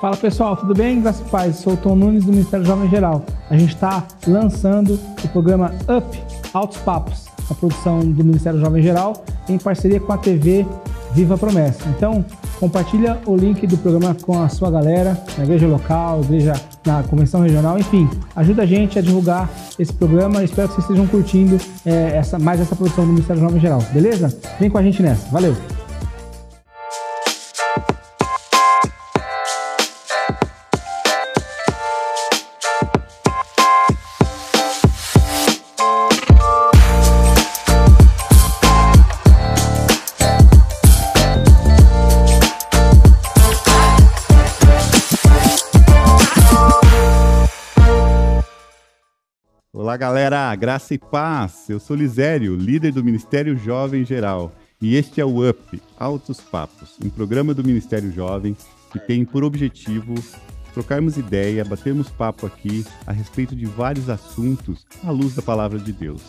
Fala pessoal, tudo bem? Graças a paz, sou o Tom Nunes do Ministério Jovem Geral. A gente está lançando o programa Up Altos Papos, a produção do Ministério Jovem Geral, em parceria com a TV Viva Promessa. Então, compartilha o link do programa com a sua galera, na igreja local, igreja na convenção regional, enfim, ajuda a gente a divulgar esse programa. Espero que vocês estejam curtindo é, essa, mais essa produção do Ministério Jovem Geral, beleza? Vem com a gente nessa. Valeu! Olá, galera, graça e paz. Eu sou Lisério, líder do Ministério Jovem Geral, e este é o UP Altos Papos, um programa do Ministério Jovem que tem por objetivo trocarmos ideia, batermos papo aqui a respeito de vários assuntos à luz da palavra de Deus.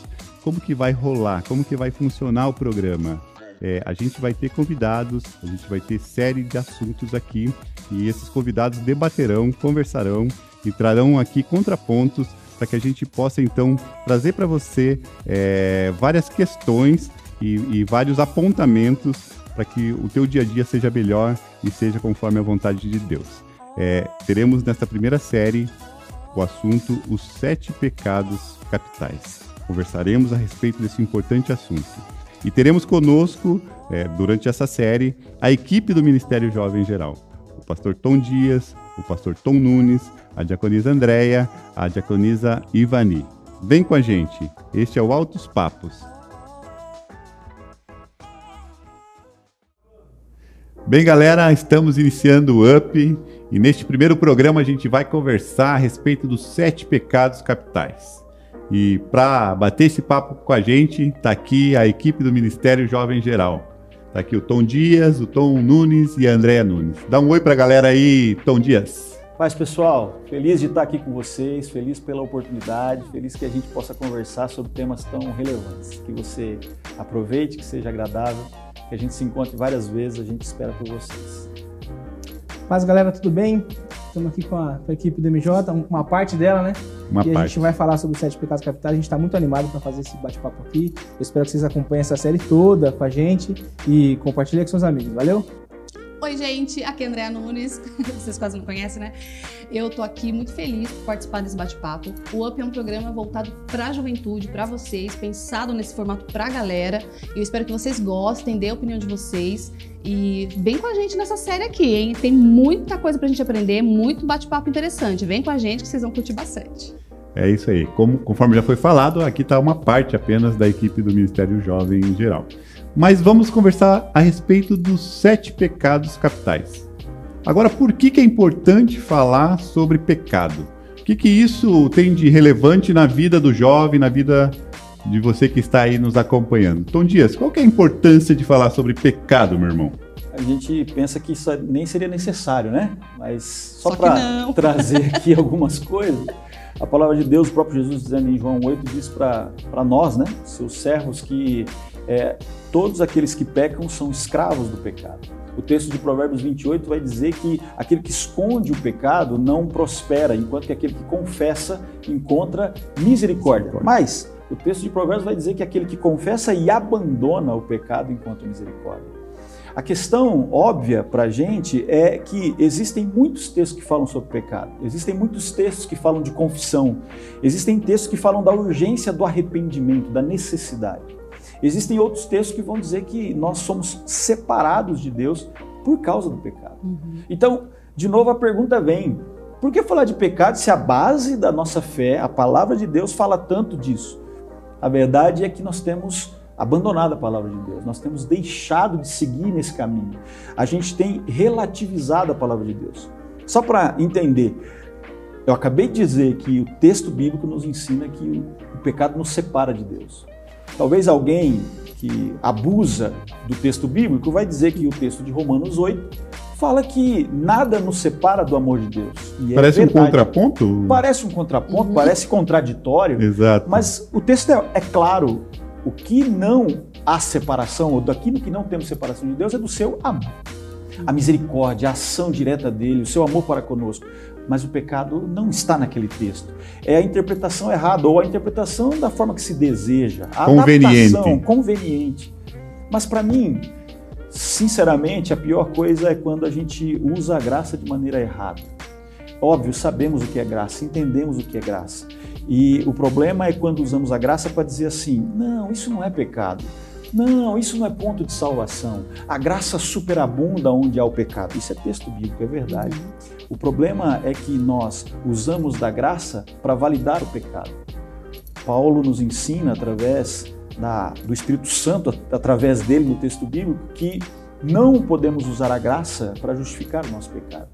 Como que vai rolar? Como que vai funcionar o programa? É, a gente vai ter convidados, a gente vai ter série de assuntos aqui e esses convidados debaterão, conversarão e trarão aqui contrapontos para que a gente possa então trazer para você é, várias questões e, e vários apontamentos para que o teu dia a dia seja melhor e seja conforme a vontade de Deus. É, teremos nesta primeira série o assunto os sete pecados capitais. Conversaremos a respeito desse importante assunto. E teremos conosco, é, durante essa série, a equipe do Ministério Jovem em geral. O pastor Tom Dias, o pastor Tom Nunes, a diaconisa Andréia, a diaconisa Ivani. Vem com a gente, este é o Altos Papos. Bem, galera, estamos iniciando o UP e neste primeiro programa a gente vai conversar a respeito dos sete pecados capitais. E para bater esse papo com a gente, está aqui a equipe do Ministério Jovem Geral. Está aqui o Tom Dias, o Tom Nunes e a Andréia Nunes. Dá um oi para a galera aí, Tom Dias. Paz, pessoal, feliz de estar aqui com vocês, feliz pela oportunidade, feliz que a gente possa conversar sobre temas tão relevantes. Que você aproveite, que seja agradável, que a gente se encontre várias vezes, a gente espera por vocês. Paz, galera, tudo bem? Estamos aqui com a, com a equipe do MJ, uma parte dela, né? Uma e parte. a gente vai falar sobre os sete pecados capitais. A gente está muito animado para fazer esse bate-papo aqui. Eu espero que vocês acompanhem essa série toda com a gente e compartilhem com seus amigos. Valeu? Oi, gente, aqui é Andréa Nunes, vocês quase não conhecem, né? Eu tô aqui muito feliz por participar desse bate-papo. O UP é um programa voltado para a juventude, para vocês, pensado nesse formato para a galera. Eu espero que vocês gostem, dê a opinião de vocês e vem com a gente nessa série aqui, hein? Tem muita coisa pra gente aprender, muito bate-papo interessante. Vem com a gente que vocês vão curtir bastante. É isso aí. Como, conforme já foi falado, aqui está uma parte apenas da equipe do Ministério Jovem em geral. Mas vamos conversar a respeito dos sete pecados capitais. Agora, por que, que é importante falar sobre pecado? O que, que isso tem de relevante na vida do jovem, na vida de você que está aí nos acompanhando? Tom Dias, qual que é a importância de falar sobre pecado, meu irmão? A gente pensa que isso nem seria necessário, né? Mas só, Só para trazer aqui algumas coisas, a palavra de Deus, o próprio Jesus dizendo em João 8, diz para nós, né? Seus servos, que é, todos aqueles que pecam são escravos do pecado. O texto de Provérbios 28 vai dizer que aquele que esconde o pecado não prospera, enquanto que aquele que confessa encontra misericórdia. Mas o texto de Provérbios vai dizer que aquele que confessa e abandona o pecado encontra misericórdia. A questão óbvia para a gente é que existem muitos textos que falam sobre pecado, existem muitos textos que falam de confissão, existem textos que falam da urgência do arrependimento, da necessidade. Existem outros textos que vão dizer que nós somos separados de Deus por causa do pecado. Então, de novo a pergunta vem: por que falar de pecado se a base da nossa fé, a palavra de Deus, fala tanto disso? A verdade é que nós temos abandonado a palavra de Deus, nós temos deixado de seguir nesse caminho, a gente tem relativizado a palavra de Deus. Só para entender, eu acabei de dizer que o texto bíblico nos ensina que o pecado nos separa de Deus. Talvez alguém que abusa do texto bíblico vai dizer que o texto de Romanos 8 fala que nada nos separa do amor de Deus. É Parece um contraponto? Parece um contraponto, parece contraditório, Exato. mas o texto é, é claro. O que não há separação, ou daquilo que não temos separação de Deus, é do seu amor. a misericórdia, a ação direta dele, o seu amor para conosco. Mas o pecado não está naquele texto. É a interpretação errada ou a interpretação da forma que se deseja, a Conveniente. adaptação conveniente. Mas para mim, sinceramente, a pior coisa é quando a gente usa a graça de maneira errada. Óbvio, sabemos o que é graça, entendemos o que é graça. E o problema é quando usamos a graça para dizer assim: não, isso não é pecado. Não, isso não é ponto de salvação. A graça superabunda onde há o pecado. Isso é texto bíblico, é verdade. O problema é que nós usamos da graça para validar o pecado. Paulo nos ensina através da, do Espírito Santo, através dele no texto bíblico, que não podemos usar a graça para justificar o nosso pecado.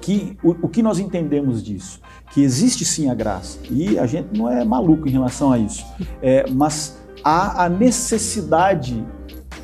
Que, o, o que nós entendemos disso? Que existe sim a graça, e a gente não é maluco em relação a isso, é, mas há a necessidade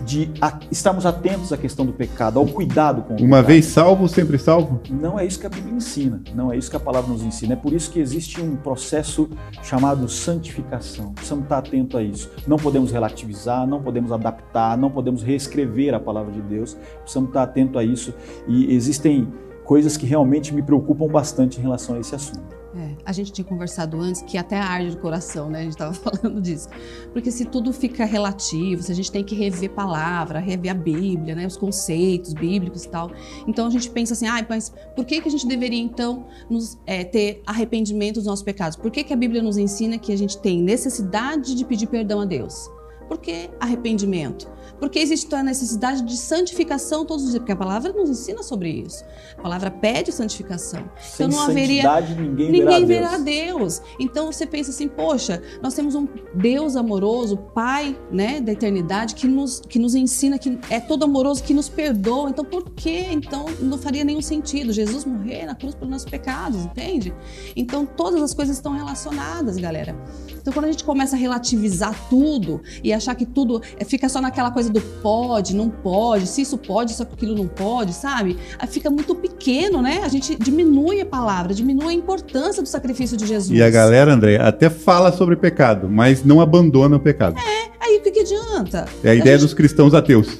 de estarmos atentos à questão do pecado, ao cuidado com o Uma pecado. vez salvo, sempre salvo? Não é isso que a Bíblia ensina, não é isso que a palavra nos ensina. É por isso que existe um processo chamado santificação. Precisamos estar atento a isso. Não podemos relativizar, não podemos adaptar, não podemos reescrever a palavra de Deus. Precisamos estar atento a isso. E existem coisas que realmente me preocupam bastante em relação a esse assunto. É, a gente tinha conversado antes que até arde do coração, né? A gente estava falando disso. Porque se tudo fica relativo, se a gente tem que rever palavra, rever a Bíblia, né? Os conceitos bíblicos e tal. Então a gente pensa assim, ah, mas por que, que a gente deveria então nos, é, ter arrependimento dos nossos pecados? Por que, que a Bíblia nos ensina que a gente tem necessidade de pedir perdão a Deus? Por que arrependimento? Porque existe a necessidade de santificação todos os dias, porque a palavra nos ensina sobre isso. A palavra pede santificação. Sem então não haveria ninguém, ninguém verá verá Deus. Deus. Então você pensa assim, poxa, nós temos um Deus amoroso, Pai, né, da eternidade, que nos, que nos ensina, que é todo amoroso, que nos perdoa. Então por que então não faria nenhum sentido Jesus morrer na cruz pelos nossos pecados, entende? Então todas as coisas estão relacionadas, galera. Então quando a gente começa a relativizar tudo e achar que tudo é, fica só naquela coisa do pode, não pode, se isso pode, só que aquilo não pode, sabe? Aí fica muito pequeno, né? A gente diminui a palavra, diminui a importância do sacrifício de Jesus. E a galera, André, até fala sobre pecado, mas não abandona o pecado. Aí o que, que adianta? É a ideia gente- dos cristãos ateus.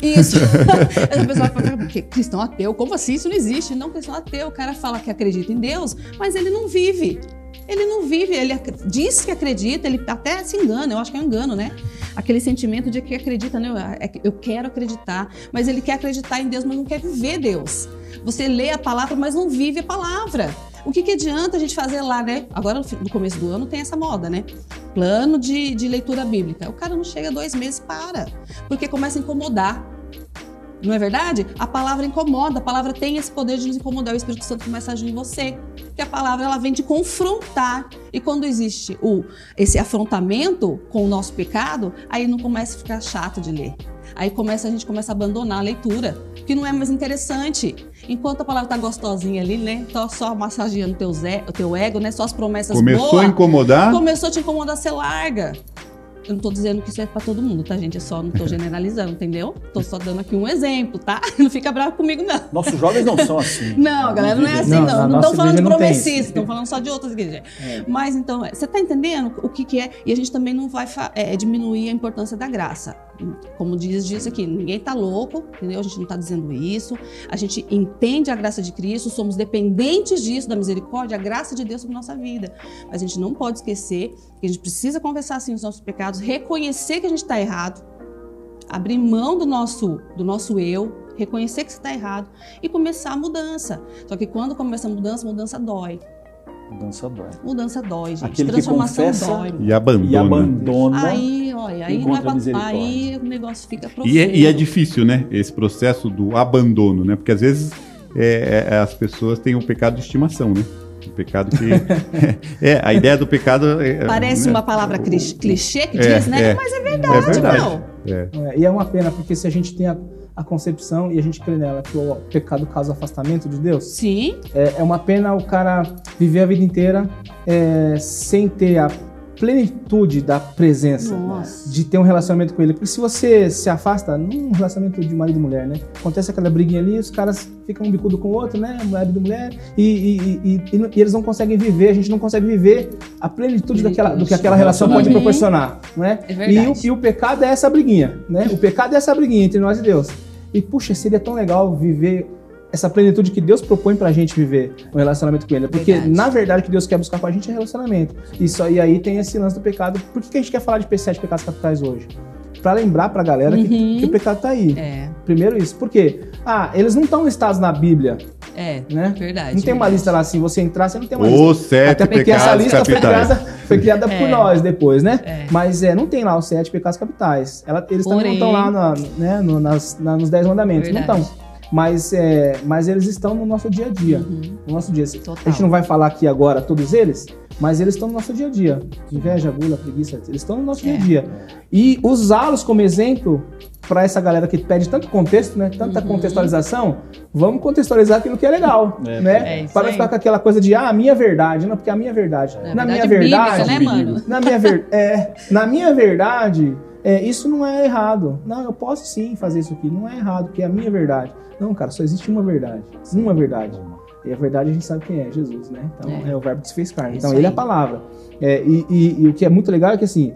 Isso. O pessoal fala, "Que cristão ateu, como assim? Isso não existe. Não, cristão ateu. O cara fala que acredita em Deus, mas ele não vive. Ele não vive, ele diz que acredita, ele até se engana, eu acho que é um engano, né? Aquele sentimento de que acredita, né? É que Eu quero acreditar, mas ele quer acreditar em Deus, mas não quer viver Deus. Você lê a palavra, mas não vive a palavra. O que, que adianta a gente fazer lá, né? Agora, no começo do ano, tem essa moda, né? Plano de, de leitura bíblica. O cara não chega dois meses, para. Porque começa a incomodar. Não é verdade? A palavra incomoda, a palavra tem esse poder de nos incomodar. O Espírito Santo começa a agir em você. Porque a palavra ela vem de confrontar. E quando existe o, esse afrontamento com o nosso pecado, aí não começa a ficar chato de ler. Aí começa, a gente começa a abandonar a leitura, que não é mais interessante. Enquanto a palavra tá gostosinha ali, né? Tá só massageando teu o teu ego, né? Só as promessas Começou boas. a incomodar, Começou a te incomodar, você larga. Eu não tô dizendo que isso é pra todo mundo, tá, gente? Eu só não tô generalizando, entendeu? Tô só dando aqui um exemplo, tá? Não fica bravo comigo, não. Nossos jovens não são assim. Não, galera, não é assim, Não, não. Não estão falando de progressistas, estão falando só de outras igrejas. Mas então, é, você tá entendendo o que, que é? E a gente também não vai é, diminuir a importância da graça. Como diz disso aqui, ninguém tá louco, entendeu? A gente não tá dizendo isso. A gente entende a graça de Cristo, somos dependentes disso, da misericórdia, a graça de Deus sobre nossa vida. Mas a gente não pode esquecer que a gente precisa confessar assim os nossos pecados, reconhecer que a gente está errado, abrir mão do nosso, do nosso eu, reconhecer que você está errado e começar a mudança. Só que quando começa a mudança, mudança dói. Dança dói. Mudança dói, gente. Aquele que Transformação confessa dói. e abandona. E abandona. Aí, olha, aí, não é aí o negócio fica profundo. E é, e é difícil, né? Esse processo do abandono, né? Porque às vezes é, é, as pessoas têm o pecado de estimação, né? O pecado que. é, a ideia do pecado. é- Parece né? uma palavra cli- clichê que É, diz, né? é. Mas é É verdade, verdade. não. É. É, e é uma pena, porque se a gente tem a, a concepção e a gente crê nela que o pecado causa afastamento de Deus, Sim, é, é uma pena o cara viver a vida inteira é, sem ter a plenitude da presença, Nossa. de ter um relacionamento com ele. Porque se você se afasta num relacionamento de marido e mulher, né? Acontece aquela briguinha ali, os caras ficam um bicudo com o outro, né? Marido e mulher, e, e- e- e- e eles não conseguem viver, a gente não consegue viver a plenitude daquela, do que aquela relação pode proporcionar, não é? É verdade. E o, e o pecado é essa briguinha, né? O pecado é essa briguinha entre nós e Deus. E, puxa, seria tão legal viver essa plenitude que Deus propõe pra gente viver um relacionamento com Ele. Porque, Verdade. na verdade, o que Deus quer buscar com a gente é relacionamento. Isso, e aí tem esse lance do pecado. Por que, que a gente quer falar de P7 pecados capitais hoje? Pra lembrar pra galera que, Uhum. que o pecado tá aí. É, Primeiro isso. Por quê? Ah, eles não estão listados na Bíblia, é, né? verdade. Não tem uma verdade. lista lá assim, você entrar, você não tem uma lista. Os sete Até porque essa pecados lista foi criada, foi criada por É. nós depois, né? É. Mas é, não tem lá os sete pecados capitais. Ela- eles também não Porém- estão lá na- né, no- nas- na- nos dez mandamentos. Não Verdade. estão. Mas, é, mas eles estão no nosso dia a dia. Uhum, No nosso dia. total. A gente não vai falar aqui agora todos eles, mas eles estão no nosso dia a dia. Inveja, gula, preguiça, eles estão no nosso dia a É. dia. E usá-los como exemplo para essa galera que pede tanto contexto, né? Tanta Uhum. contextualização, vamos contextualizar aquilo que é legal, É, né? é para não ficar com aquela coisa de ah, a minha verdade, não, porque a minha verdade. É na minha verdade verdade, bíblica, né, mano? na minha ver, é, na minha verdade, é, isso não é errado. Não, eu posso sim fazer isso aqui, não é errado, porque é a minha verdade. Não, cara, só existe uma verdade, uma verdade. E a verdade a gente sabe quem é, Jesus, né? Então é, É. o verbo que se fez carne. Isso Então ele é a palavra. É, e, e- e o que é muito legal é que assim,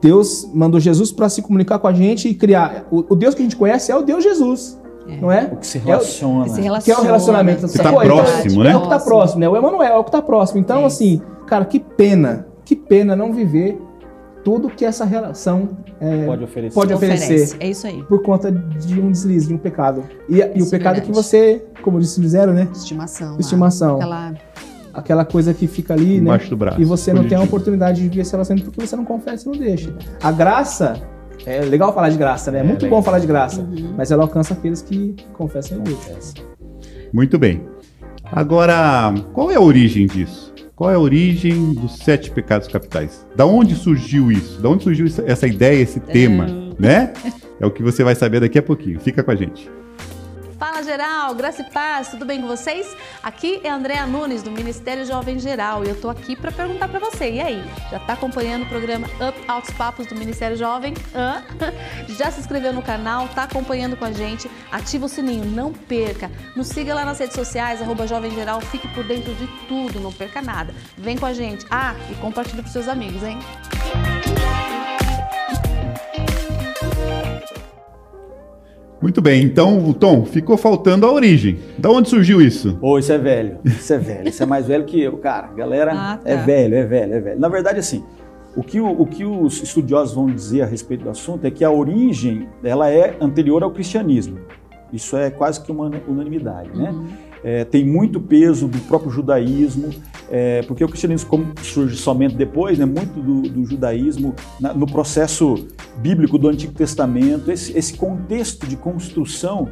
Deus mandou Jesus para se comunicar com a gente e criar. O, o Deus que a gente conhece é o Deus Jesus, É. não é? O que se É o- relaciona. Esse Que é o relacionamento. Que essa tá coisa. próximo, né? É o que tá próximo, né? O Emanuel é o que tá próximo. Então, É. assim, cara, que pena, que pena não viver tudo que essa relação é, Pode oferecer. Pode oferecer. Oferece. É isso aí. por conta de um deslize, de um pecado. E, e o é pecado verdade. que você, como disse fizeram, né? Estimação. lá. Estimação. Aquela... Aquela coisa que fica ali, né? Embaixo do braço. E você não tem a oportunidade de viver esse relacionamento porque você não confessa e não deixa. A graça, é legal falar de graça, né? É É muito legal. bom falar de graça. Uhum. Mas ela alcança aqueles que confessam e deixam. Muito bem. Agora, qual é a origem disso? Qual é a origem dos sete pecados capitais? Da onde surgiu isso? Da onde surgiu essa- essa ideia, esse tema, né? É o que você vai saber daqui a pouquinho. Fica com a gente. Fala geral, graça e paz, tudo bem com vocês? Aqui é Andréa Nunes do Ministério Jovem Geral e eu tô aqui para perguntar para você. E aí, já tá acompanhando o programa Up Altos Papos do Ministério Jovem? Hã? Já se inscreveu no canal? Tá acompanhando com a gente? Ativa o sininho, não perca. Nos siga lá nas redes sociais, arroba Jovem Geral, fique por dentro de tudo, não perca nada. Vem com a gente. Ah, e compartilha pros seus amigos, hein? Muito bem, então, Tom, ficou faltando a origem. Da onde surgiu isso? Ô, isso é velho. Isso é velho. Isso é mais velho que eu, cara. Galera, Ah, tá. é velho, é velho, é velho. Na verdade, assim, o que, o, o que os estudiosos vão dizer a respeito do assunto é que a origem ela é anterior ao cristianismo. Isso é quase que uma unanimidade, né? É, tem muito peso do próprio judaísmo, é, porque o cristianismo como surge somente depois, né, muito do, do judaísmo na- no processo bíblico do Antigo Testamento, esse, esse contexto de construção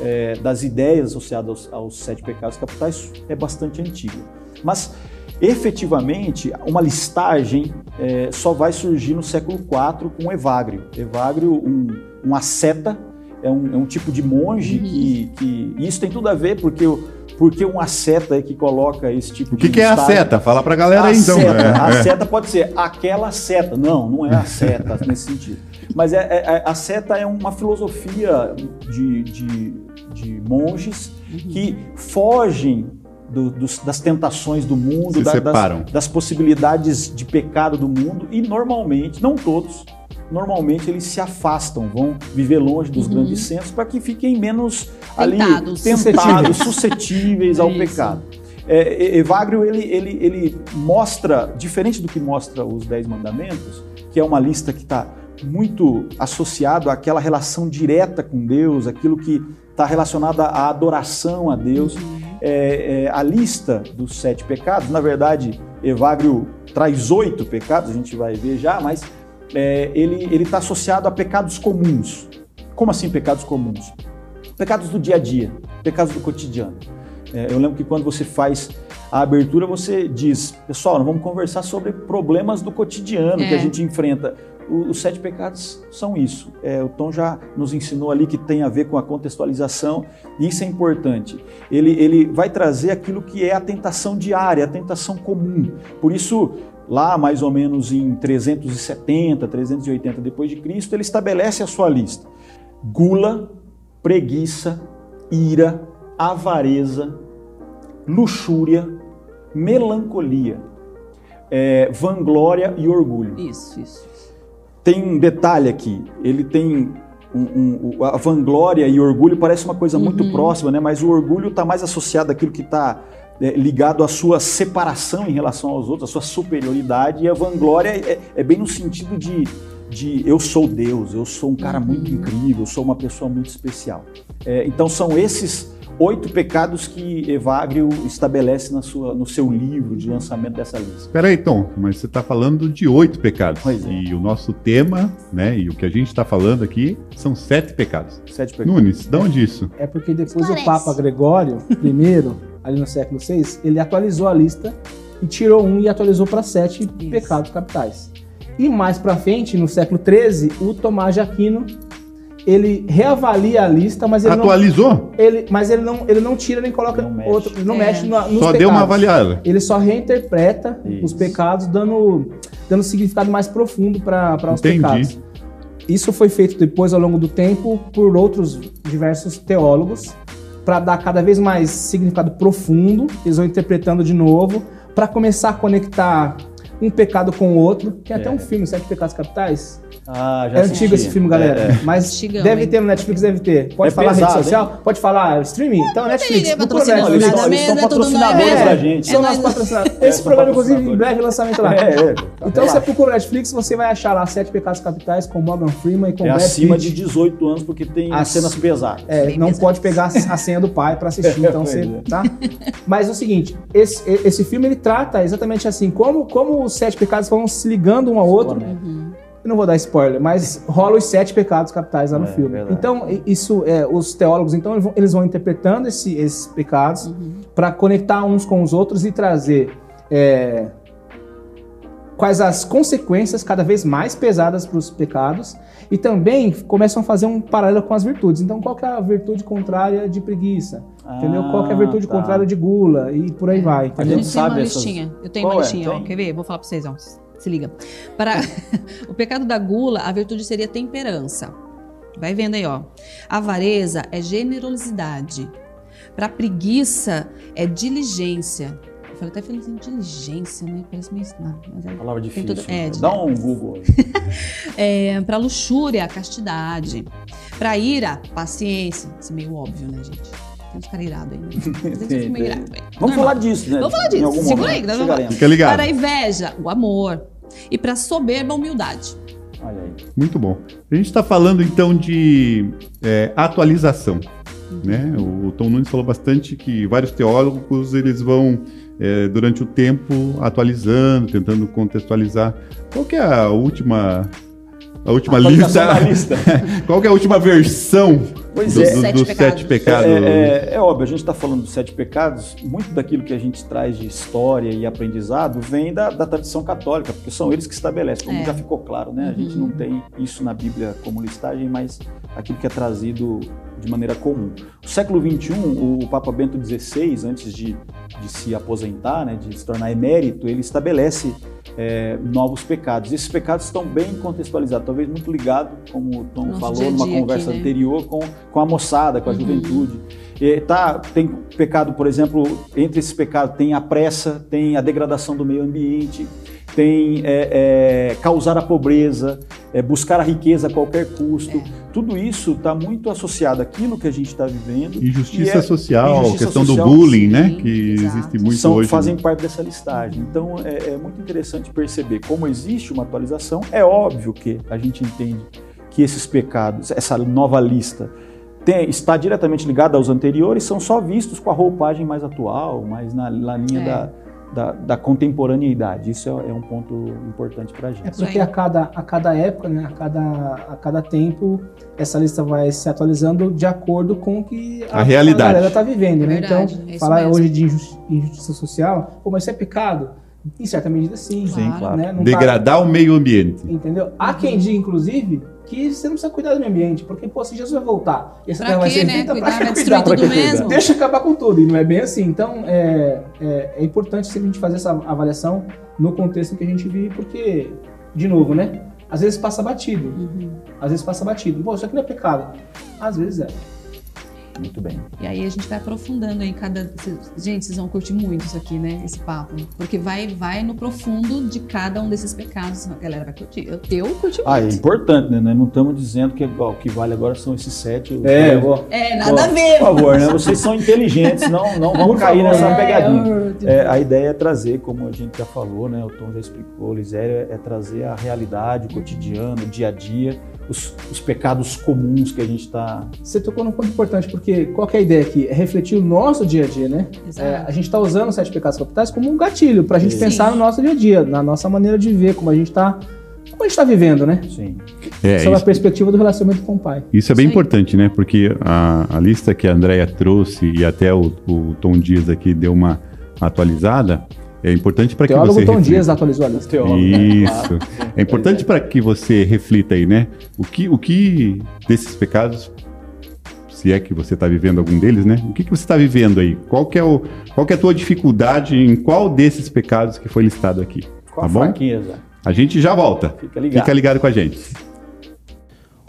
é, das ideias associadas aos, aos sete pecados capitais é bastante antigo. Mas efetivamente uma listagem é, só vai surgir no século IV com Evagrio. Evagrio, um, um asceta, é um, é um tipo de monge Uhum. que, que e isso tem tudo a ver porque o porque um asceta é que coloca esse tipo O de que, que é a seta? Fala pra galera a aí, então. Seta, É, a é. seta pode ser aquela seta. Não, não é a seta nesse sentido. Mas é, é- a seta é uma filosofia de, de, de monges que fogem do- dos- das tentações do mundo, Se da- das, das possibilidades de pecado do mundo e normalmente, não todos, normalmente eles se afastam, vão viver longe dos Uhum. grandes centros para que fiquem menos ali Tentados. tentados, suscetíveis ao Isso. pecado. É, Evagrio ele, ele, ele mostra, diferente do que mostra os Dez Mandamentos, que é uma lista que está muito associado àquela relação direta com Deus, aquilo que está relacionado à adoração a Deus. É, é, a lista dos sete pecados, na verdade, Evagrio traz oito pecados, a gente vai ver já, mas é, ele está associado a pecados comuns. Como assim pecados comuns? Pecados do dia a dia, pecados do cotidiano. É, eu lembro que quando você faz a abertura, você diz, pessoal, vamos conversar sobre problemas do cotidiano que a É. gente enfrenta. O- os sete pecados são isso. É, o Tom já nos ensinou ali que tem a ver com a contextualização, e isso é importante. Ele, ele vai trazer aquilo que é a tentação diária, a tentação comum. Por isso, lá mais ou menos em 370, 380 depois de Cristo, ele estabelece a sua lista: gula, preguiça, ira, avareza, luxúria, melancolia, é, vanglória e orgulho. Isso, isso. Tem um detalhe aqui, ele tem um, um, a vanglória e orgulho parece uma coisa muito uhum. próxima, né? Mas o orgulho está mais associado àquilo que está é, ligado à sua separação em relação aos outros, à sua superioridade, e a vanglória é, é bem no sentido de, de eu sou Deus, eu sou um cara muito incrível, eu sou uma pessoa muito especial. É, então são esses oito pecados que Evagrio estabelece na sua, no seu livro de lançamento dessa lista. Espera aí, Tom, mas você está falando de oito pecados. Pois é. E o nosso tema, né, e o que a gente está falando aqui, são sete pecados. Sete pecados. Nunes, de onde isso? É porque depois o Papa Gregório, primeiro, ali no século VI, ele atualizou a lista e tirou um e atualizou para sete isso. pecados capitais. E mais para frente, no século XIII, o Tomás de Aquino ele reavalia a lista, mas ele atualizou. Não, ele, mas ele não, ele não tira nem coloca não outro, ele não é. mexe no, nos só pecados. deu uma avaliada. Ele só reinterpreta Isso. os pecados, dando dando significado mais profundo para os pecados. Isso foi feito depois ao longo do tempo por outros diversos teólogos para dar cada vez mais significado profundo. Eles vão interpretando de novo para começar a conectar um pecado com o outro. Tem até é. um filme, Sete Pecados Capitais. Ah, já é antigo esse filme, galera. É, é. Mas Antigão, deve hein? ter no Netflix, deve ter. Pode é falar pesado, rede social? Hein? Pode falar streaming? Então, não Netflix. Patrocinador, eles, são, eles são patrocinadores da gente. São nossos patrocinadores. Esse programa, inclusive, em breve lançamento lá. Então, você procura Netflix, você vai achar lá Sete Pecados Capitais com Morgan Freeman e com É acima de 18 anos, porque tem as cenas pesadas. É, não pode pegar a senha do pai para assistir, então você. Tá? Mas é o seguinte, esse, esse filme ele trata exatamente assim, como, como os sete pecados vão se ligando um ao outro. Uhum não vou dar spoiler, mas rola os sete pecados capitais lá no é, filme. Verdade. Então, isso, é, os teólogos, então, eles vão interpretando esse, esses pecados uhum. para conectar uns com os outros e trazer é, quais as consequências cada vez mais pesadas para os pecados e também começam a fazer um paralelo com as virtudes. Então, qual que é a virtude contrária de preguiça? Ah, entendeu? Qual que é a virtude tá. contrária de gula? E por aí vai. A gente sabe uma listinha. Eu tenho qual uma é? listinha, ó, quer ver? Vou falar para vocês, ó. Se liga. Para o pecado da gula, a virtude seria temperança. Vai vendo aí, ó. Avareza é generosidade. Para preguiça é diligência. Eu falei até feliz em diligência, né? Parece meio. Não, mas é, Palavra difícil. Tudo, é, Dá um Google. é, para luxúria, castidade. Para ira, paciência. Isso é meio óbvio, né, gente? Tem uns caras irados aí. Né? Vamos falar disso, né? Vamos falar disso. Segura aí. Fica ligado. Para a inveja, o amor. E para a soberba, a humildade. Olha aí. Muito bom. A gente está falando então de é, atualização. Né? O Tom Nunes falou bastante que vários teólogos eles vão é, durante o tempo atualizando, tentando contextualizar. Qual que é a última a última lista. lista. Qual é a última versão pois do, é. do, dos sete pecados? É, é, é, óbvio, a gente está falando dos sete pecados, muito daquilo que a gente traz de história e aprendizado vem da, da tradição católica, porque são eles que estabelecem, como é. já ficou claro, né? A gente uhum. não tem isso na Bíblia como listagem, mas aquilo que é trazido de maneira comum. No século XXI, o Papa Bento XVI, antes de, de se aposentar, né, de se tornar emérito, ele estabelece é, novos pecados. Esses pecados estão bem contextualizados, talvez muito ligado, como o Tom Nosso falou dia -dia numa conversa aqui, né? anterior, com, com a moçada, com a uhum. juventude. E, tá, tem pecado, por exemplo, entre esses pecados tem a pressa, tem a degradação do meio ambiente, tem é, é, causar a pobreza, é, buscar a riqueza a qualquer custo. Tudo isso está muito associado àquilo que a gente está vivendo. Injustiça é social, injustiça questão social, do bullying, né? Que exato. existe muito São, hoje. Fazem parte dessa listagem. Então é, é muito interessante perceber como existe uma atualização. É óbvio que a gente entende que esses pecados, essa nova lista, tem, está diretamente ligada aos anteriores, são só vistos com a roupagem mais atual, mais na, na linha é. da da, da contemporaneidade. Isso é, é, um ponto importante para a gente. É porque a cada, a cada época, né, a, cada, a cada tempo, essa lista vai se atualizando de acordo com o que a, a realidade. a galera está vivendo. Né? então, é falar mesmo. hoje de injustiça social, pô, mas isso é pecado? Em certa medida, sim. Sim, claro. Né? Degradar tá... o meio ambiente. Entendeu? Há quem diga, inclusive, que você não precisa cuidar do meio ambiente, porque, pô, se Jesus vai voltar e essa terra vai ser né? feita, pra que cuidar? Pra que mesmo. Deixa acabar com tudo, e não é bem assim. Então, é, é, é importante sempre a gente fazer essa avaliação no contexto em que a gente vive, porque, de novo, né? Às vezes passa batido. Uhum. Às vezes passa batido. Pô, isso aqui não é pecado. Às vezes é. Muito bem. E aí a gente vai aprofundando em cada. Gente, vocês vão curtir muito isso aqui, né? Esse papo. Porque vai, vai no profundo de cada um desses pecados. A galera vai curtir. Eu, eu curti Ah, é muito. importante, né? Nós não estamos dizendo que ó, o que vale agora são esses sete. É, É, nada a ver. Por favor, né? Vocês são inteligentes, não, não vão cair favor. nessa É, pegadinha. eu- É, a ideia é trazer, como a gente já falou, né? O Tom já explicou, o Lisério, é trazer a realidade, o cotidiano, o dia a dia, os, os pecados comuns que a gente está. Você tocou num ponto importante, porque qual que é a ideia aqui? É refletir o nosso dia a dia, né? Exato. É, a gente está usando os sete pecados capitais como um gatilho para a gente Sim. pensar no nosso dia a dia, na nossa maneira de ver, como a gente está como a gente está vivendo, né? Sim. É, Sob a isso, perspectiva do relacionamento com o pai. isso é bem aí. importante, né? Porque a, a lista que a Andrea trouxe e até o, o Tom Dias aqui deu uma atualizada, é importante para que teólogo você Tom reflita. Dias atualizou a lista. Teólogo. Isso. É importante para que você reflita aí, né? O que, o que desses pecados, se é que você está vivendo algum deles, né? O que, que você está vivendo aí? Qual que, é o, qual que é a tua dificuldade em qual desses pecados que foi listado aqui? Com Tá a bom? fraqueza. A gente já volta. Fica ligado. Fica ligado com a gente.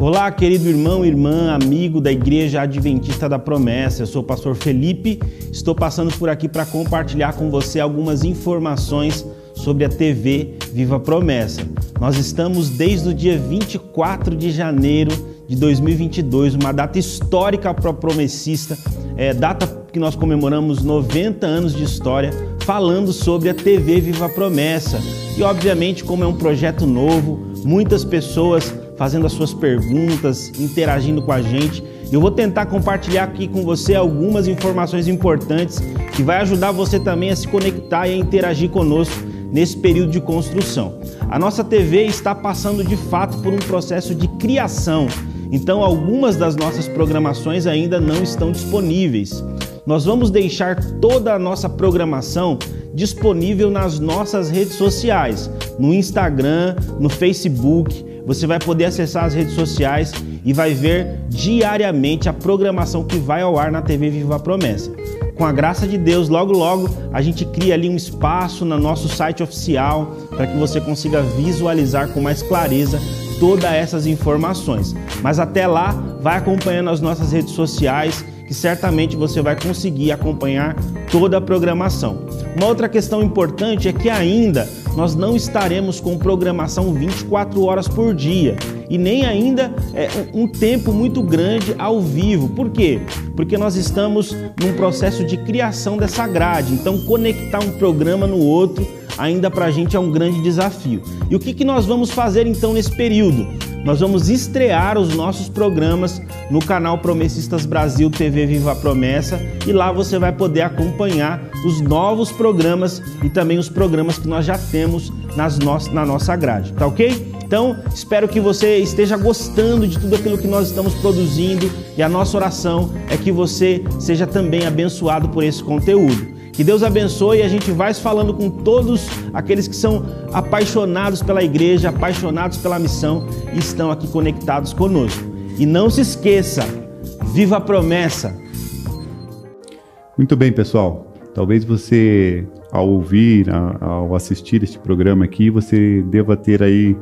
Olá, querido irmão, irmã, amigo da Igreja Adventista da Promessa. Eu sou o pastor Felipe. Estou passando por aqui para compartilhar com você algumas informações sobre a TV Viva Promessa. Nós estamos desde o dia 24 de janeiro de 2022, uma data histórica para a Promessista, é, data que nós comemoramos 90 anos de história, falando sobre a TV Viva Promessa. E obviamente, como é um projeto novo, muitas pessoas fazendo as suas perguntas, interagindo com a gente. Eu vou tentar compartilhar aqui com você algumas informações importantes que vai ajudar você também a se conectar e a interagir conosco nesse período de construção. A nossa TV está passando de fato por um processo de criação, então algumas das nossas programações ainda não estão disponíveis. Nós vamos deixar toda a nossa programação disponível nas nossas redes sociais, no Instagram, no Facebook. Você vai poder acessar as redes sociais e vai ver diariamente a programação que vai ao ar na TV Viva a Promessa. Com a graça de Deus, logo logo a gente cria ali um espaço no nosso site oficial para que você consiga visualizar com mais clareza todas essas informações. Mas até lá, vai acompanhando as nossas redes sociais que certamente você vai conseguir acompanhar toda a programação. Uma outra questão importante é que ainda nós não estaremos com programação 24 horas por dia e nem ainda é, um, tempo muito grande ao vivo. Por quê? Porque nós estamos num processo de criação dessa grade. Então, conectar um programa no outro ainda para a gente é um grande desafio. E o que, que nós vamos fazer então nesse período? Nós vamos estrear os nossos programas no canal Promessistas Brasil TV Viva a Promessa e lá você vai poder acompanhar os novos programas e também os programas que nós já temos nas no na nossa grade, tá ok? Então, espero que você esteja gostando de tudo aquilo que nós estamos produzindo e a nossa oração é que você seja também abençoado por esse conteúdo. Que Deus abençoe e a gente vai falando com todos aqueles que são apaixonados pela igreja, apaixonados pela missão e estão aqui conectados conosco. E não se esqueça, viva a promessa! Muito bem, pessoal. Talvez você, ao ouvir, ao assistir este programa aqui, você deva ter aí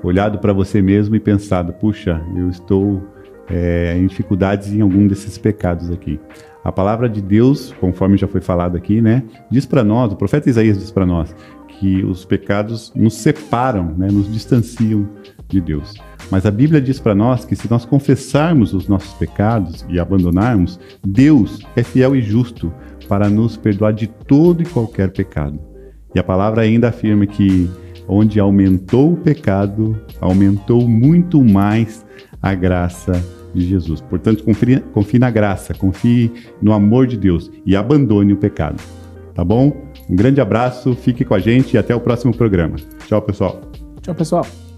olhado para você mesmo e pensado: puxa, eu estou é, em dificuldades em algum desses pecados aqui. A palavra de Deus, conforme já foi falado aqui, né, diz para nós, o profeta Isaías diz para nós, que os pecados nos separam, né, nos distanciam de Deus. Mas a Bíblia diz para nós que se nós confessarmos os nossos pecados e abandonarmos, Deus é fiel e justo para nos perdoar de todo e qualquer pecado. E a palavra ainda afirma que onde aumentou o pecado, aumentou muito mais a graça de Jesus. Portanto, confie, confie na graça, confie no amor de Deus e abandone o pecado. Tá bom? Um grande abraço, fique com a gente e até o próximo programa. Tchau, pessoal. Tchau, pessoal.